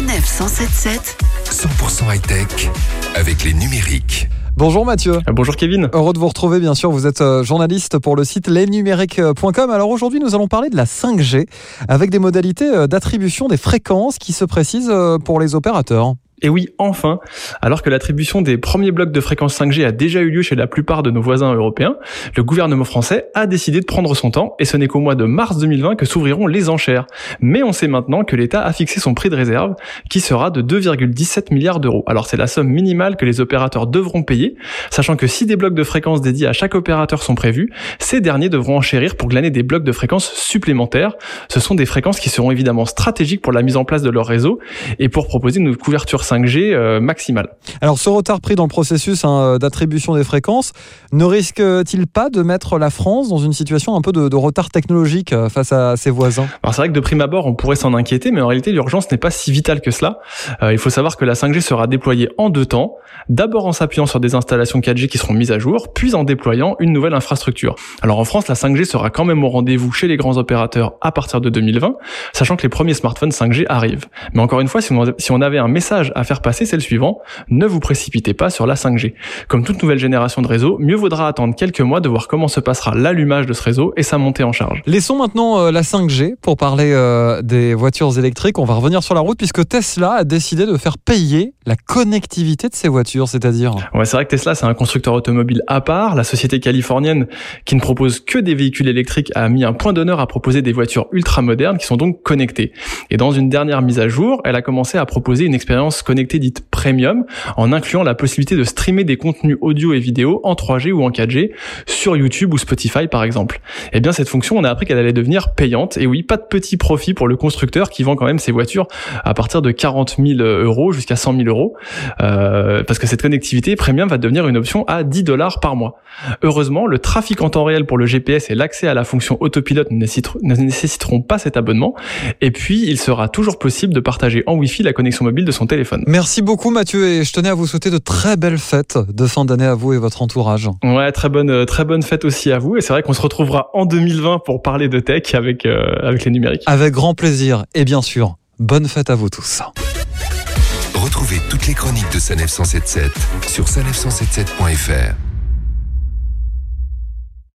Sanef 177 100% high-tech avec les numériques. Bonjour Mathieu. Euh, Bonjour Kevin. Heureux de vous retrouver, bien sûr. Vous êtes euh, journaliste pour le site lesnumériques.com. Alors aujourd'hui, nous allons parler de la 5G avec des modalités euh, d'attribution des fréquences qui se précisent pour les opérateurs. Et oui, enfin, alors que l'attribution des premiers blocs de fréquence 5G a déjà eu lieu chez la plupart de nos voisins européens, le gouvernement français a décidé de prendre son temps et ce n'est qu'au mois de mars 2020 que s'ouvriront les enchères. Mais on sait maintenant que l'État a fixé son prix de réserve qui sera de 2,17 milliards d'euros. Alors c'est la somme minimale que les opérateurs devront payer, sachant que si des blocs de fréquences dédiés à chaque opérateur sont prévus, ces derniers devront enchérir pour glaner des blocs de fréquences supplémentaires. Ce sont des fréquences qui seront évidemment stratégiques pour la mise en place de leur réseau et pour proposer une couverture 5G euh, maximale. Alors ce retard pris dans le processus hein, d'attribution des fréquences ne risque-t-il pas de mettre la France dans une situation un peu de, de retard technologique euh, face à ses voisins? Alors c'est vrai que de prime abord on pourrait s'en inquiéter, mais en réalité l'urgence n'est pas si vitale que cela. Euh, il faut savoir que la 5G sera déployée en deux temps, d'abord en s'appuyant sur des installations 4G qui seront mises à jour, puis en déployant une nouvelle infrastructure. Alors en France, la 5G sera quand même au rendez-vous chez les grands opérateurs à partir de 2020, sachant que les premiers smartphones 5G arrivent. Mais encore une fois, si on, si on avait un message à faire passer, c'est le suivant, ne vous précipitez pas sur la 5G. Comme toute nouvelle génération de réseau, mieux vaudra attendre quelques mois de voir comment se passera l'allumage de ce réseau et sa montée en charge. Laissons maintenant euh, la 5G pour parler euh, des voitures électriques. On va revenir sur la route puisque Tesla a décidé de faire payer la connectivité de ses voitures, c'est-à-dire Ouais, c'est vrai que Tesla, c'est un constructeur automobile à part. La société californienne, qui ne propose que des véhicules électriques, a mis un point d'honneur à proposer des voitures ultra modernes qui sont donc connectées. Et dans une dernière mise à jour, elle a commencé à proposer une expérience connectée dite premium, en incluant la possibilité de streamer des contenus audio et vidéo en 3G ou en 4G sur YouTube ou Spotify par exemple. Et bien cette fonction, on a appris qu'elle allait devenir payante. Et oui, pas de petit profit pour le constructeur qui vend quand même ses voitures à partir de 40 000 euros jusqu'à 100 000 euros, euh, parce que cette connectivité premium va devenir une option à 10 dollars par mois. Heureusement, le trafic en temps réel pour le GPS et l'accès à la fonction autopilote ne nécessiteront pas cet abonnement. Et puis, il sera toujours possible de partager en Wi-Fi la connexion mobile de son téléphone. Merci beaucoup Mathieu et je tenais à vous souhaiter de très belles fêtes de fin d'année à vous et votre entourage. Ouais, très bonne, euh, très bonne fête aussi à vous. Et c'est vrai qu'on se retrouvera en 2020 pour parler de tech avec, euh, avec les numériques. Avec grand plaisir et bien sûr, bonne fête à vous tous. Retrouvez toutes les chroniques de Sanef 177 sur sanef177.fr.